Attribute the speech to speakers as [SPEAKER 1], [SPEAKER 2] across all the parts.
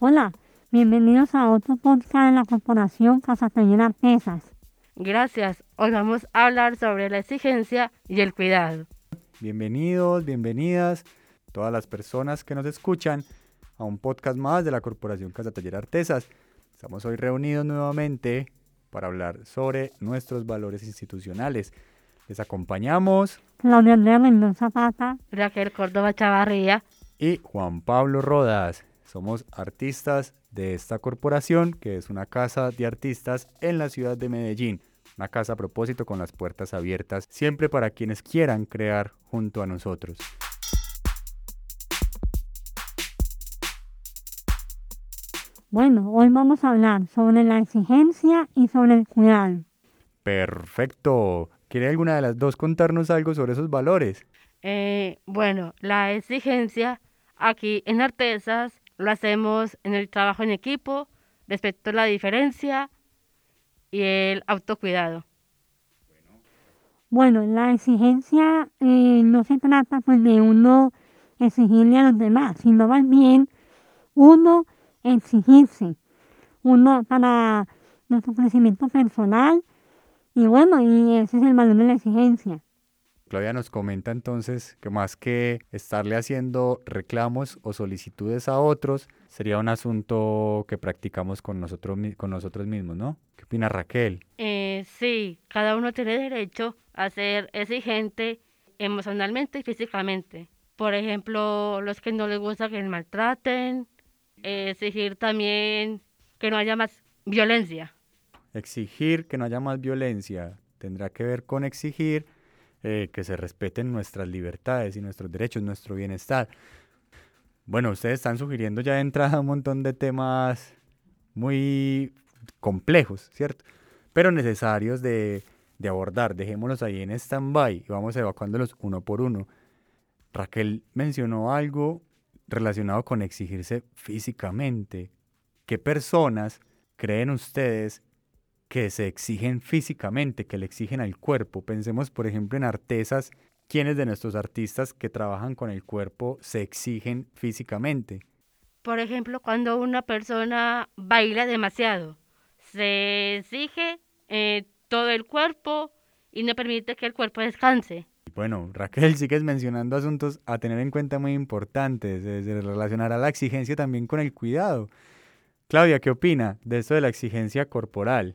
[SPEAKER 1] Hola, bienvenidos a otro podcast de la Corporación Casa Taller Artesas.
[SPEAKER 2] Gracias. Hoy vamos a hablar sobre la exigencia y el cuidado.
[SPEAKER 3] Bienvenidos, bienvenidas, todas las personas que nos escuchan a un podcast más de la Corporación Casa Taller Artesas. Estamos hoy reunidos nuevamente para hablar sobre nuestros valores institucionales. Les acompañamos
[SPEAKER 1] Claudia Andrea Mendoza Pata.
[SPEAKER 2] Raquel Córdoba Chavarría.
[SPEAKER 3] y Juan Pablo Rodas. Somos artistas de esta corporación, que es una casa de artistas en la ciudad de Medellín. Una casa a propósito con las puertas abiertas, siempre para quienes quieran crear junto a nosotros.
[SPEAKER 1] Bueno, hoy vamos a hablar sobre la exigencia y sobre el cuidado.
[SPEAKER 3] Perfecto. ¿Quiere alguna de las dos contarnos algo sobre esos valores?
[SPEAKER 2] Eh, bueno, la exigencia aquí en Artesas lo hacemos en el trabajo en equipo, respecto a la diferencia y el autocuidado.
[SPEAKER 1] Bueno, la exigencia eh, no se trata pues de uno exigirle a los demás, sino más bien uno exigirse, uno para nuestro crecimiento personal y bueno, y ese es el valor de la exigencia.
[SPEAKER 3] Claudia nos comenta entonces que más que estarle haciendo reclamos o solicitudes a otros, sería un asunto que practicamos con nosotros, con nosotros mismos, ¿no? ¿Qué opina Raquel?
[SPEAKER 2] Eh, sí, cada uno tiene derecho a ser exigente emocionalmente y físicamente. Por ejemplo, los que no les gusta que maltraten, eh, exigir también que no haya más violencia.
[SPEAKER 3] Exigir que no haya más violencia tendrá que ver con exigir eh, que se respeten nuestras libertades y nuestros derechos, nuestro bienestar. Bueno, ustedes están sugiriendo ya de entrada un montón de temas muy complejos, ¿cierto? Pero necesarios de, de abordar. Dejémoslos ahí en stand-by y vamos evacuándolos uno por uno. Raquel mencionó algo relacionado con exigirse físicamente. ¿Qué personas creen ustedes que se exigen físicamente, que le exigen al cuerpo? Pensemos, por ejemplo, en artesas. ¿Quiénes de nuestros artistas que trabajan con el cuerpo se exigen físicamente?
[SPEAKER 2] Por ejemplo, cuando una persona baila demasiado, se exige eh, todo el cuerpo y no permite que el cuerpo descanse.
[SPEAKER 3] Bueno, Raquel, sigues mencionando asuntos a tener en cuenta muy importantes. eh, Se relacionará la exigencia también con el cuidado. Claudia, ¿qué opina de esto de la exigencia corporal?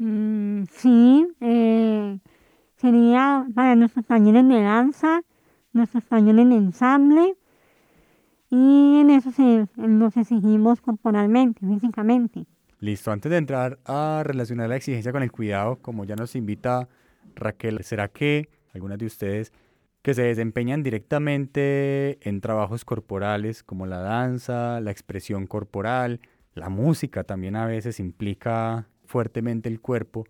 [SPEAKER 1] Mm, sí, eh, sería para nuestros talleres de danza, nuestros talleres de ensamble y en eso se, nos exigimos corporalmente, físicamente.
[SPEAKER 3] Listo, antes de entrar a relacionar la exigencia con el cuidado, como ya nos invita Raquel, ¿será que algunas de ustedes que se desempeñan directamente en trabajos corporales como la danza, la expresión corporal, la música también a veces implica fuertemente el cuerpo,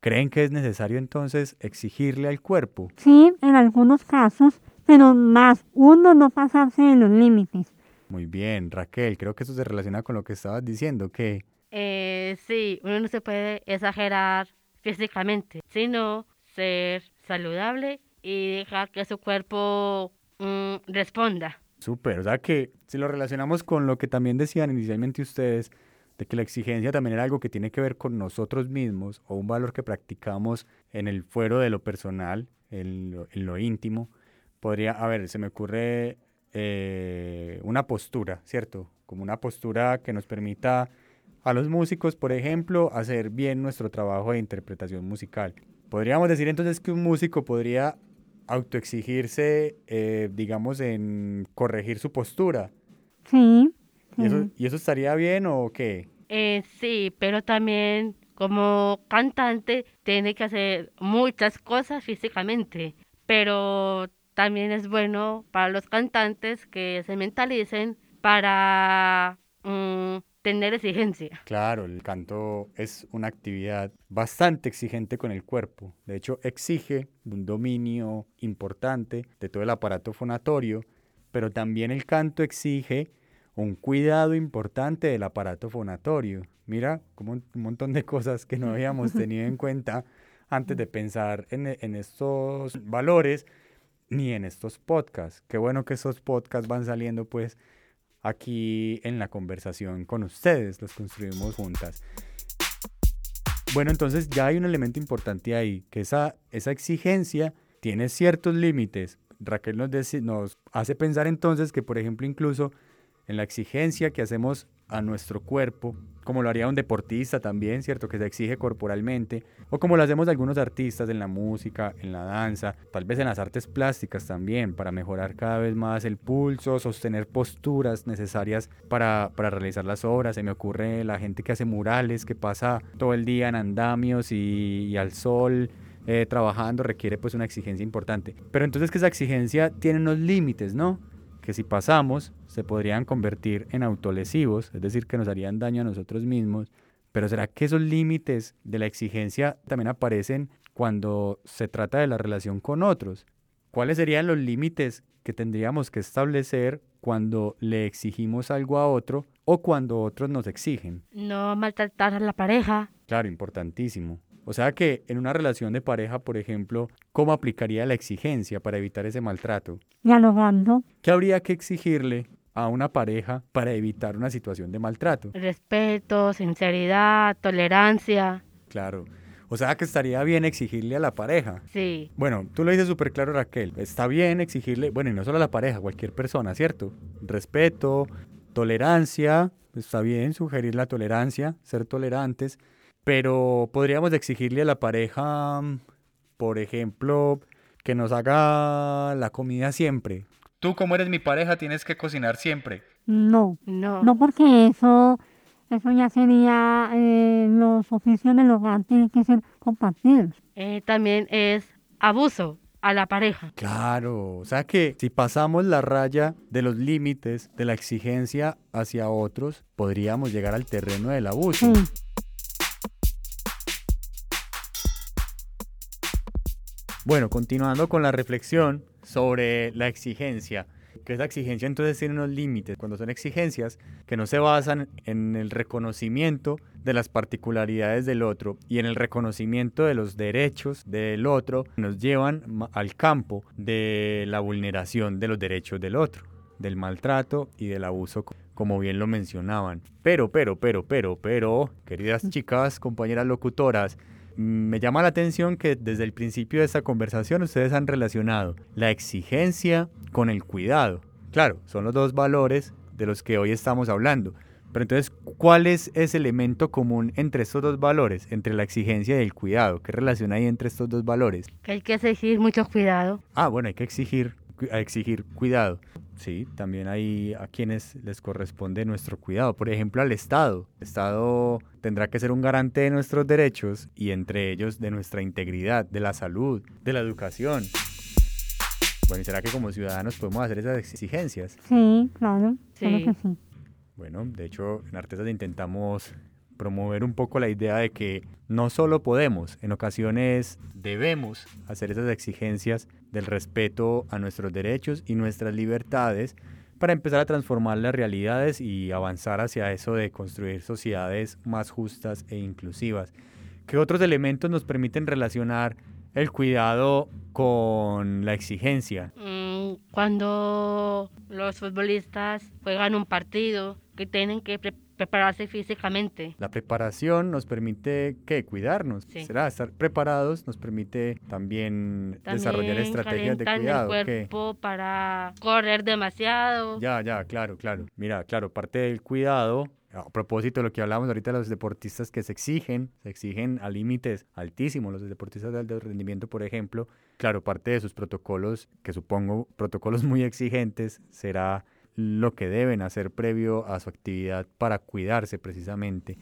[SPEAKER 3] creen que es necesario entonces exigirle al cuerpo?
[SPEAKER 1] Sí, en algunos casos, pero más uno no pasarse de los límites.
[SPEAKER 3] Muy bien, Raquel, creo que eso se relaciona con lo que estabas diciendo, que
[SPEAKER 2] Eh, sí, uno no se puede exagerar físicamente, sino ser saludable y dejar que su cuerpo mm, responda.
[SPEAKER 3] Súper, o sea que si lo relacionamos con lo que también decían inicialmente ustedes, de que la exigencia también era algo que tiene que ver con nosotros mismos o un valor que practicamos en el fuero de lo personal, en lo, en lo íntimo, podría, a ver, se me ocurre eh, una postura, ¿cierto? Como una postura que nos permita a los músicos, por ejemplo, hacer bien nuestro trabajo de interpretación musical. Podríamos decir entonces que un músico podría autoexigirse, eh, digamos, en corregir su postura.
[SPEAKER 1] Sí,
[SPEAKER 3] ¿Y eso. ¿Y eso estaría bien o qué?
[SPEAKER 2] Eh, sí, pero también como cantante tiene que hacer muchas cosas físicamente, pero también es bueno para los cantantes que se mentalicen para mm, tener exigencia.
[SPEAKER 3] Claro, el canto es una actividad bastante exigente con el cuerpo. De hecho, exige un dominio importante de todo el aparato fonatorio, pero también el canto exige un cuidado importante del aparato fonatorio. Mira, como un montón de cosas que no habíamos tenido en cuenta antes de pensar en, en estos valores ni en estos podcasts. Qué bueno que estos podcasts van saliendo pues aquí en la conversación con ustedes, los construimos juntas. Bueno, entonces ya hay un elemento importante ahí, que esa, esa exigencia tiene ciertos límites. Raquel nos, nos hace pensar entonces que, por ejemplo, incluso en la exigencia que hacemos a nuestro cuerpo, como lo haría un deportista también, ¿cierto? Que se exige corporalmente, o como lo hacemos algunos artistas en la música, en la danza, tal vez en las artes plásticas también, para mejorar cada vez más el pulso, sostener posturas necesarias para, para realizar las obras. Se me ocurre la gente que hace murales, que pasa todo el día en andamios y, al sol. Eh, trabajando requiere pues una exigencia importante. Pero entonces que esa exigencia tiene unos límites, ¿no? Que si pasamos se podrían convertir en autolesivos, es decir, que nos harían daño a nosotros mismos. Pero ¿será que esos límites de la exigencia también aparecen cuando se trata de la relación con otros? ¿Cuáles serían los límites que tendríamos que establecer cuando le exigimos algo a otro o cuando otros nos exigen?
[SPEAKER 2] No maltratar a la pareja.
[SPEAKER 3] Claro, importantísimo. O sea que en una relación de pareja, por ejemplo, ¿cómo aplicaría la exigencia para evitar ese maltrato?
[SPEAKER 1] Dialogando.
[SPEAKER 3] ¿Qué habría que exigirle a una pareja para evitar una situación de maltrato?
[SPEAKER 2] Respeto, sinceridad, tolerancia.
[SPEAKER 3] Claro. O sea que estaría bien exigirle a la pareja.
[SPEAKER 2] Sí.
[SPEAKER 3] Bueno, tú lo dices súper claro, Raquel. Está bien exigirle, bueno, y no solo a la pareja, a cualquier persona, ¿cierto? Respeto, tolerancia. Está bien sugerir la tolerancia, ser tolerantes. Pero podríamos exigirle a la pareja, por ejemplo, que nos haga la comida siempre. Tú como eres mi pareja tienes que cocinar siempre.
[SPEAKER 1] No,
[SPEAKER 2] no,
[SPEAKER 1] no porque eso, eso ya sería eh, los oficios del hogar tienen que ser compartidos.
[SPEAKER 2] Eh, también es abuso a la pareja.
[SPEAKER 3] Claro, o sea que si pasamos la raya de los límites de la exigencia hacia otros, podríamos llegar al terreno del abuso.
[SPEAKER 1] Sí.
[SPEAKER 3] Bueno, continuando con la reflexión sobre la exigencia, que esa exigencia entonces tiene unos límites, cuando son exigencias que no se basan en el reconocimiento de las particularidades del otro y en el reconocimiento de los derechos del otro, nos llevan al campo de la vulneración de los derechos del otro, del maltrato y del abuso como bien lo mencionaban. Pero, pero, pero, pero, pero, queridas chicas, compañeras locutoras, me llama la atención que desde el principio de esta conversación ustedes han relacionado la exigencia con el cuidado. Claro, son los dos valores de los que hoy estamos hablando. Pero entonces, ¿cuál es ese elemento común entre estos dos valores, entre la exigencia y el cuidado? ¿Qué relación hay entre estos dos valores?
[SPEAKER 2] Que hay que exigir mucho cuidado.
[SPEAKER 3] Ah, bueno, hay que exigir, exigir cuidado. Sí, también hay a quienes les corresponde nuestro cuidado. Por ejemplo, al Estado. El Estado tendrá que ser un garante de nuestros derechos y entre ellos de nuestra integridad, de la salud, de la educación. Bueno, ¿y será que como ciudadanos podemos hacer esas exigencias?
[SPEAKER 1] Sí, claro. Sí. que sí.
[SPEAKER 3] Bueno, de hecho, en Artesas intentamos promover un poco la idea de que no solo podemos, en ocasiones debemos hacer esas exigencias del respeto a nuestros derechos y nuestras libertades para empezar a transformar las realidades y avanzar hacia eso de construir sociedades más justas e inclusivas. ¿Qué otros elementos nos permiten relacionar el cuidado con la exigencia?
[SPEAKER 2] Mm, cuando los futbolistas juegan un partido que tienen que prepararse físicamente.
[SPEAKER 3] La preparación nos permite que cuidarnos, será estar preparados nos permite también, desarrollar estrategias de cuidado.
[SPEAKER 2] el cuerpo para correr demasiado.
[SPEAKER 3] Ya, ya, claro, claro. Mira, claro, parte del cuidado a propósito de lo que hablamos ahorita de los deportistas que se exigen, se exigen a límites altísimos, los deportistas de alto rendimiento, por ejemplo, claro, parte de sus protocolos, que supongo protocolos muy exigentes, será lo que deben hacer previo a su actividad para cuidarse precisamente.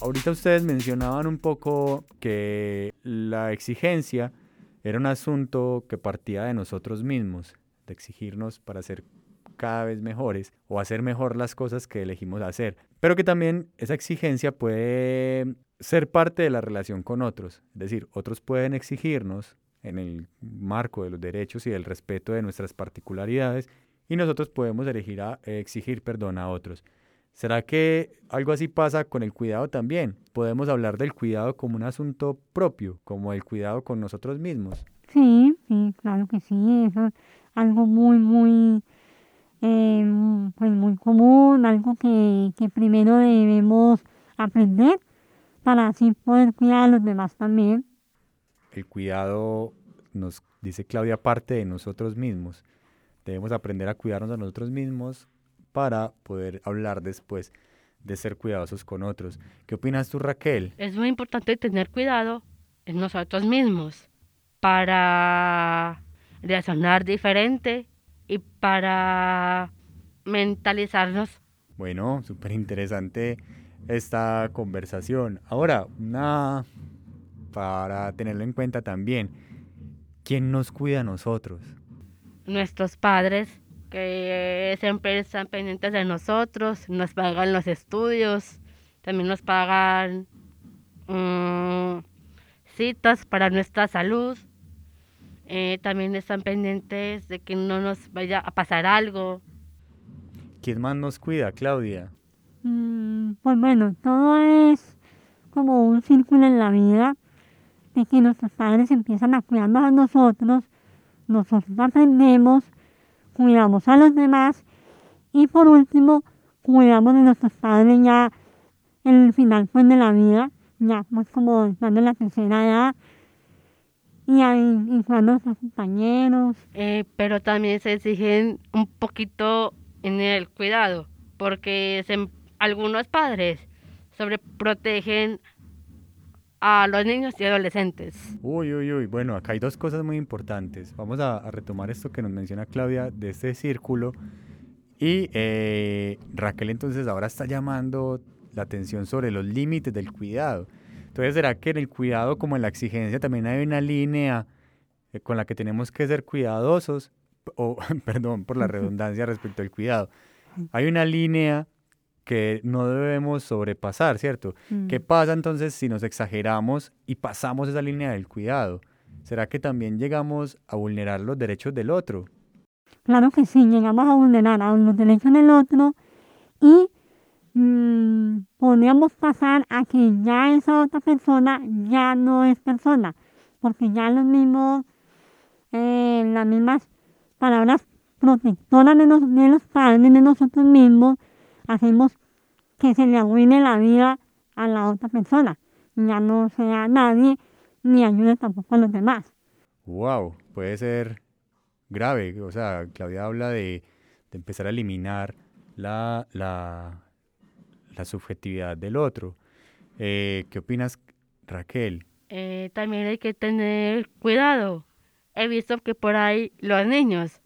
[SPEAKER 3] Ahorita ustedes mencionaban un poco que la exigencia era un asunto que partía de nosotros mismos, de exigirnos para ser cada vez mejores o hacer mejor las cosas que elegimos hacer, pero que también esa exigencia puede ser parte de la relación con otros, es decir, otros pueden exigirnos en el marco de los derechos y del respeto de nuestras particularidades y nosotros podemos elegir a, exigir perdón a otros. ¿Será que algo así pasa con el cuidado también? Podemos hablar del cuidado como un asunto propio, como el cuidado con nosotros mismos.
[SPEAKER 1] Sí, sí, claro que sí, eso es algo muy, muy eh, pues muy común, algo que, que primero debemos aprender para así poder cuidar a los demás también.
[SPEAKER 3] El cuidado, nos dice Claudia, parte de nosotros mismos. Debemos aprender a cuidarnos a nosotros mismos para poder hablar después de ser cuidadosos con otros. ¿Qué opinas tú, Raquel?
[SPEAKER 2] Es muy importante tener cuidado en nosotros mismos para reaccionar diferente y para mentalizarnos.
[SPEAKER 3] Bueno, súper interesante esta conversación. Ahora, una para tenerlo en cuenta también, ¿quién nos cuida a nosotros?
[SPEAKER 2] Nuestros padres, que siempre están pendientes de nosotros, nos pagan los estudios, también nos pagan mm, citas para nuestra salud, eh, también están pendientes de que no nos vaya a pasar algo.
[SPEAKER 3] ¿Quién más nos cuida, Claudia?
[SPEAKER 1] Mm, pues bueno, todo es como un círculo en la vida de que nuestros padres empiezan a cuidarnos a nosotros, nosotros aprendemos, cuidamos a los demás y por último cuidamos de nuestros padres ya en el final pues de la vida, ya pues como dando la tercera edad y ahí y cuidando a nuestros compañeros.
[SPEAKER 2] Eh, pero también se exigen un poquito en el cuidado, porque algunos padres sobreprotegen a los niños y adolescentes.
[SPEAKER 3] Uy, uy, uy. Bueno, acá hay dos cosas muy importantes. Vamos a, a retomar esto que nos menciona Claudia de este círculo. Y eh, Raquel entonces ahora está llamando la atención sobre los límites del cuidado. Entonces, ¿será que en el cuidado como en la exigencia también hay una línea eh, con la que tenemos que ser cuidadosos? O, perdón por la redundancia respecto al cuidado. Hay una línea que no debemos sobrepasar, ¿cierto? ¿Qué
[SPEAKER 1] Mm.
[SPEAKER 3] pasa entonces si nos exageramos y pasamos esa línea del cuidado? ¿Será que también llegamos a vulnerar los derechos del otro?
[SPEAKER 1] Claro que sí, llegamos a vulnerar a los derechos del otro y mm, podríamos pasar a que ya esa otra persona ya no es persona, porque ya los mismos, eh, las mismas palabras protectoras de, nos- de los padres, de nosotros mismos, hacemos que se le arruine la vida a la otra persona. Ya no sea nadie, ni ayude tampoco a los demás.
[SPEAKER 3] Wow, puede ser grave. O sea, Claudia habla de, de empezar a eliminar la, la, la subjetividad del otro. Eh, ¿Qué opinas, Raquel?
[SPEAKER 2] Eh, también hay que tener cuidado. He visto que por ahí los niños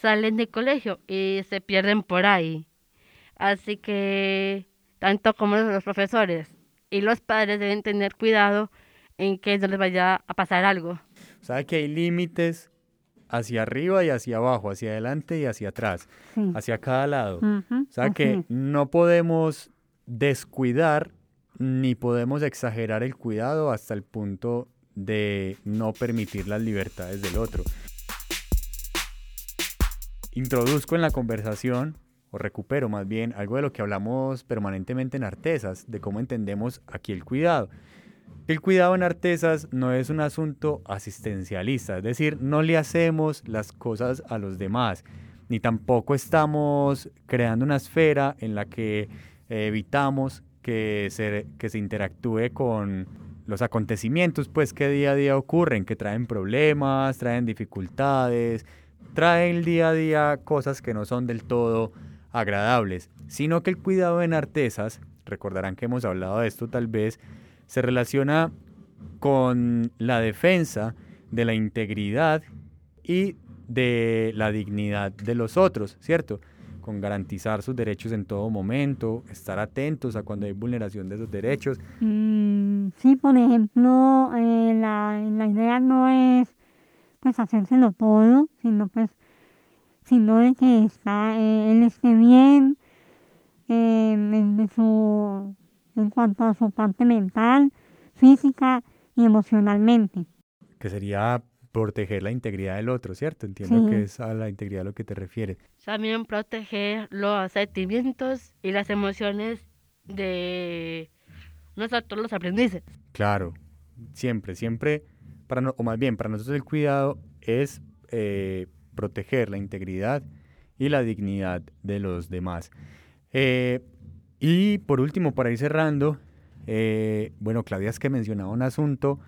[SPEAKER 2] salen de colegio y se pierden por ahí. Así que tanto como los profesores y los padres deben tener cuidado en que no les vaya a pasar algo.
[SPEAKER 3] Sabe que hay límites hacia arriba y hacia abajo, hacia adelante y hacia atrás,
[SPEAKER 1] Sí.
[SPEAKER 3] hacia cada lado.
[SPEAKER 1] Ujú,
[SPEAKER 3] O sea que no podemos descuidar ni podemos exagerar el cuidado hasta el punto de no permitir las libertades del otro. Introduzco en la conversación, o recupero más bien, algo de lo que hablamos permanentemente en Artesas, de cómo entendemos aquí el cuidado. El cuidado en Artesas no es un asunto asistencialista, es decir, no le hacemos las cosas a los demás, ni tampoco estamos creando una esfera en la que eh, evitamos que se, que se interactúe con los acontecimientos pues que día a día ocurren, que traen problemas, traen dificultades, traen día a día cosas que no son del todo agradables, sino que el cuidado en artesas, recordarán que hemos hablado de esto tal vez, se relaciona con la defensa de la integridad y de la dignidad de los otros, ¿cierto? Con garantizar sus derechos en todo momento, estar atentos a cuando hay vulneración de esos derechos.
[SPEAKER 1] Mm, sí, por ejemplo, eh, la, la idea no es pues hacérselo todo, sino pues sino de que está, eh, él esté bien eh, en, su, en cuanto a su parte mental, física y emocionalmente.
[SPEAKER 3] que sería proteger la integridad del otro, ¿cierto? Entiendo
[SPEAKER 1] Sí.
[SPEAKER 3] que es a la integridad a lo que te refieres.
[SPEAKER 2] También proteger los sentimientos y las emociones de nosotros los aprendices.
[SPEAKER 3] Claro, siempre, siempre, para no- o más bien, para nosotros el cuidado es eh, proteger la integridad y la dignidad de los demás. Eh, y por último, para ir cerrando, eh, bueno, Claudia es que mencionaba un asunto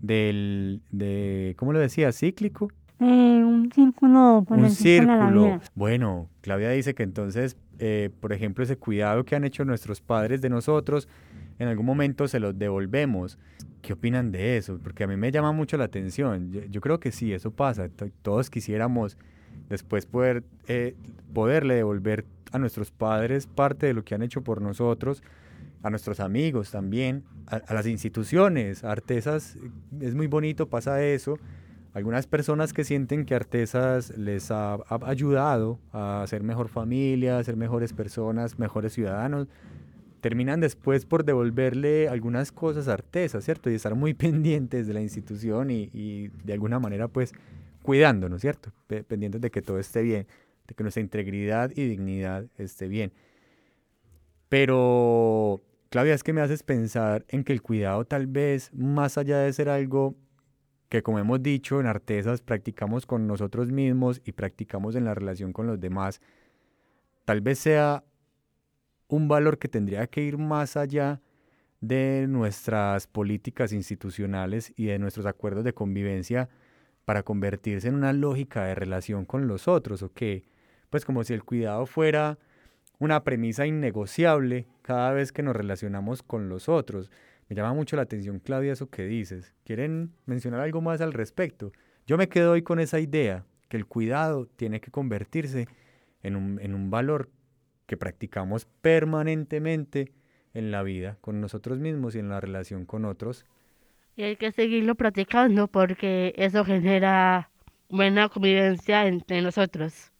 [SPEAKER 3] del, de, ¿cómo lo decía? ¿Cíclico?
[SPEAKER 1] Eh, un círculo.
[SPEAKER 3] un círculo. Bueno, Claudia dice que entonces, por ejemplo, ese cuidado que han hecho nuestros padres de nosotros, en algún momento se los devolvemos. ¿Qué opinan de eso? Porque a mí me llama mucho la atención. Yo, creo que sí, eso pasa. Todos quisiéramos después poder eh, poderle devolver a nuestros padres parte de lo que han hecho por nosotros, a nuestros amigos también, a, las instituciones, a Artesas, es muy bonito, pasa eso. Algunas personas que sienten que Artesas les ha, ayudado a ser mejor familia, a ser mejores personas, mejores ciudadanos, terminan después por devolverle algunas cosas a Artesa, ¿cierto? Y estar muy pendientes de la institución y, de alguna manera pues cuidándonos, ¿cierto? Pendientes de que todo esté bien, de que nuestra integridad y dignidad esté bien. Pero, Claudia, es que me haces pensar en que el cuidado tal vez, más allá de ser algo que como hemos dicho en Artesas, practicamos con nosotros mismos y practicamos en la relación con los demás, tal vez sea un valor que tendría que ir más allá de nuestras políticas institucionales y de nuestros acuerdos de convivencia para convertirse en una lógica de relación con los otros, o que, pues como si el cuidado fuera una premisa innegociable cada vez que nos relacionamos con los otros. Me llama mucho la atención, Claudia, eso que dices. ¿Quieren mencionar algo más al respecto? Yo me quedo hoy con esa idea, que el cuidado tiene que convertirse en un, en un valor que practicamos permanentemente en la vida con nosotros mismos y en la relación con otros.
[SPEAKER 2] Y hay que seguirlo practicando porque eso genera buena convivencia entre nosotros.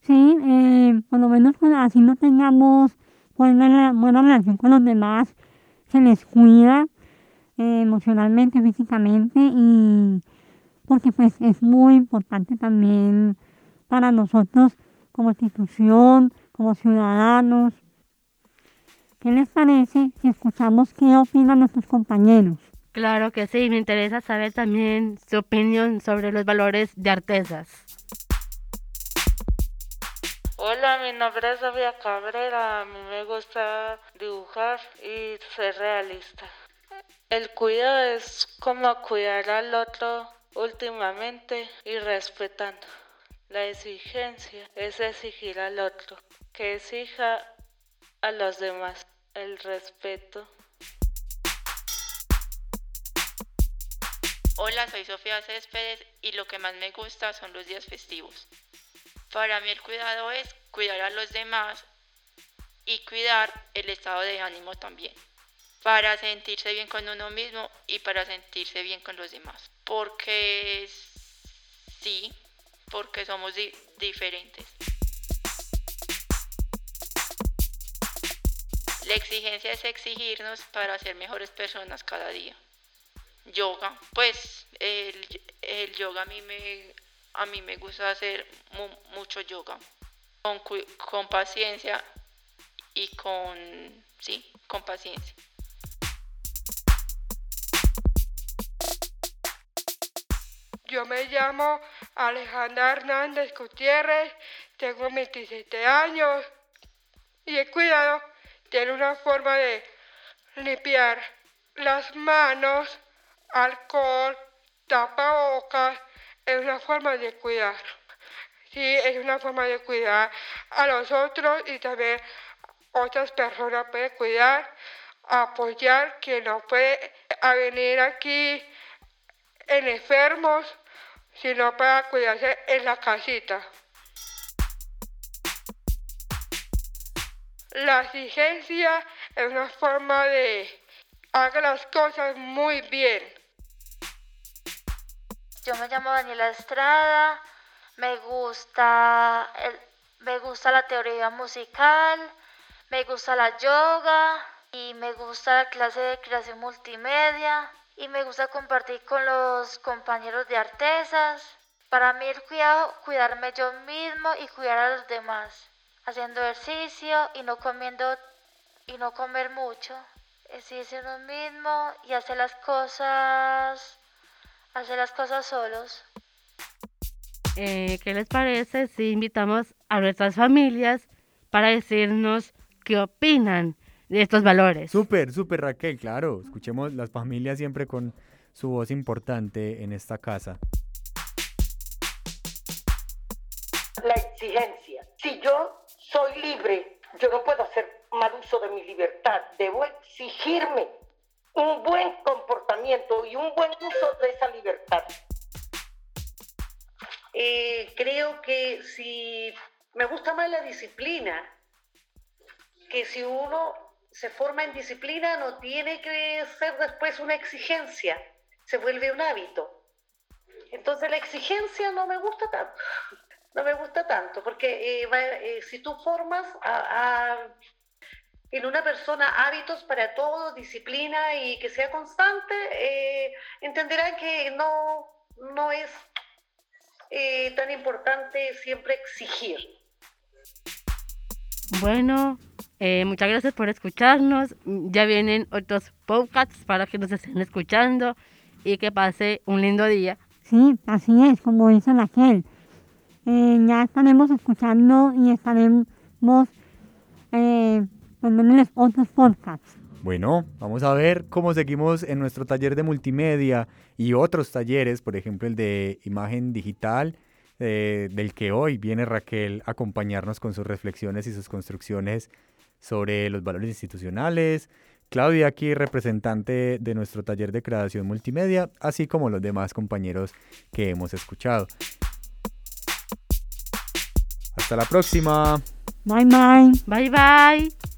[SPEAKER 1] Sí, eh, por lo menos así no tengamos buena, buena relación con los demás, se les cuida eh, emocionalmente, físicamente y porque pues es muy importante también para nosotros como institución, como ciudadanos. ¿Qué les parece si escuchamos qué opinan nuestros compañeros?
[SPEAKER 2] Claro que sí, me interesa saber también su opinión sobre los valores de artesas.
[SPEAKER 4] Hola, mi nombre es Sofía Cabrera. A mí me gusta dibujar y ser realista. El cuidado es como cuidar al otro últimamente y respetando. La exigencia es exigir al otro, que exija a los demás el respeto.
[SPEAKER 5] Hola, soy Sofía Céspedes y lo que más me gusta son los días festivos. Para mí el cuidado es cuidar a los demás y cuidar el estado de ánimo también. Para sentirse bien con uno mismo y para sentirse bien con los demás. Porque sí, porque somos diferentes. La exigencia es exigirnos para ser mejores personas cada día. Yoga, pues el, yoga a mí me, a mí me gusta hacer mucho yoga, con, con paciencia y con, sí, con paciencia.
[SPEAKER 6] Yo me llamo Alejandra Hernández Gutiérrez, tengo 27 años y el cuidado tiene una forma de limpiar las manos, alcohol, tapabocas, es una forma de cuidar. Sí, es una forma de cuidar a los otros y también otras personas pueden cuidar, apoyar quien no puede venir aquí en enfermos sino para cuidarse en la casita. La exigencia es una forma de hacer las cosas muy bien.
[SPEAKER 7] Yo me llamo Daniela Estrada, me gusta, me gusta la teoría musical, me gusta la yoga y me gusta la clase de creación multimedia y me gusta compartir con los compañeros de artesas. Para mí el cuidado, cuidarme yo mismo y cuidar a los demás, haciendo ejercicio y no comiendo y no comer mucho, ejercicio uno mismo y hacer las cosas, hacer las cosas solos.
[SPEAKER 2] eh, ¿qué les parece si invitamos a nuestras familias para decirnos qué opinan estos valores?
[SPEAKER 3] Súper, súper Raquel, claro. Escuchemos las familias siempre con su voz importante en esta casa.
[SPEAKER 8] La exigencia. Si yo soy libre, yo no puedo hacer mal uso de mi libertad. Debo exigirme un buen comportamiento y un buen uso de esa libertad.
[SPEAKER 9] Eh, creo que si me gusta más la disciplina, que si uno se forma en disciplina no tiene que ser después una exigencia, se vuelve un hábito. Entonces la exigencia no me gusta tanto, no me gusta tanto, porque eh, eh, si tú formas en una persona hábitos para todo, disciplina y que sea constante, eh, entenderán que no, no es eh, tan importante siempre exigir.
[SPEAKER 2] Bueno, eh, muchas gracias por escucharnos. Ya vienen otros podcasts para que nos estén escuchando y que pase un lindo día.
[SPEAKER 1] Sí, así es, como dice Raquel. ya estaremos escuchando y estaremos otros podcasts.
[SPEAKER 3] Bueno, vamos a ver cómo seguimos en nuestro taller de multimedia y otros talleres, por ejemplo el de imagen digital, eh, del que hoy viene Raquel a acompañarnos con sus reflexiones y sus construcciones sobre los valores institucionales. Claudia aquí, representante de nuestro taller de creación multimedia, así como los demás compañeros que hemos escuchado. Hasta la próxima.
[SPEAKER 1] Bye bye.
[SPEAKER 2] Bye bye.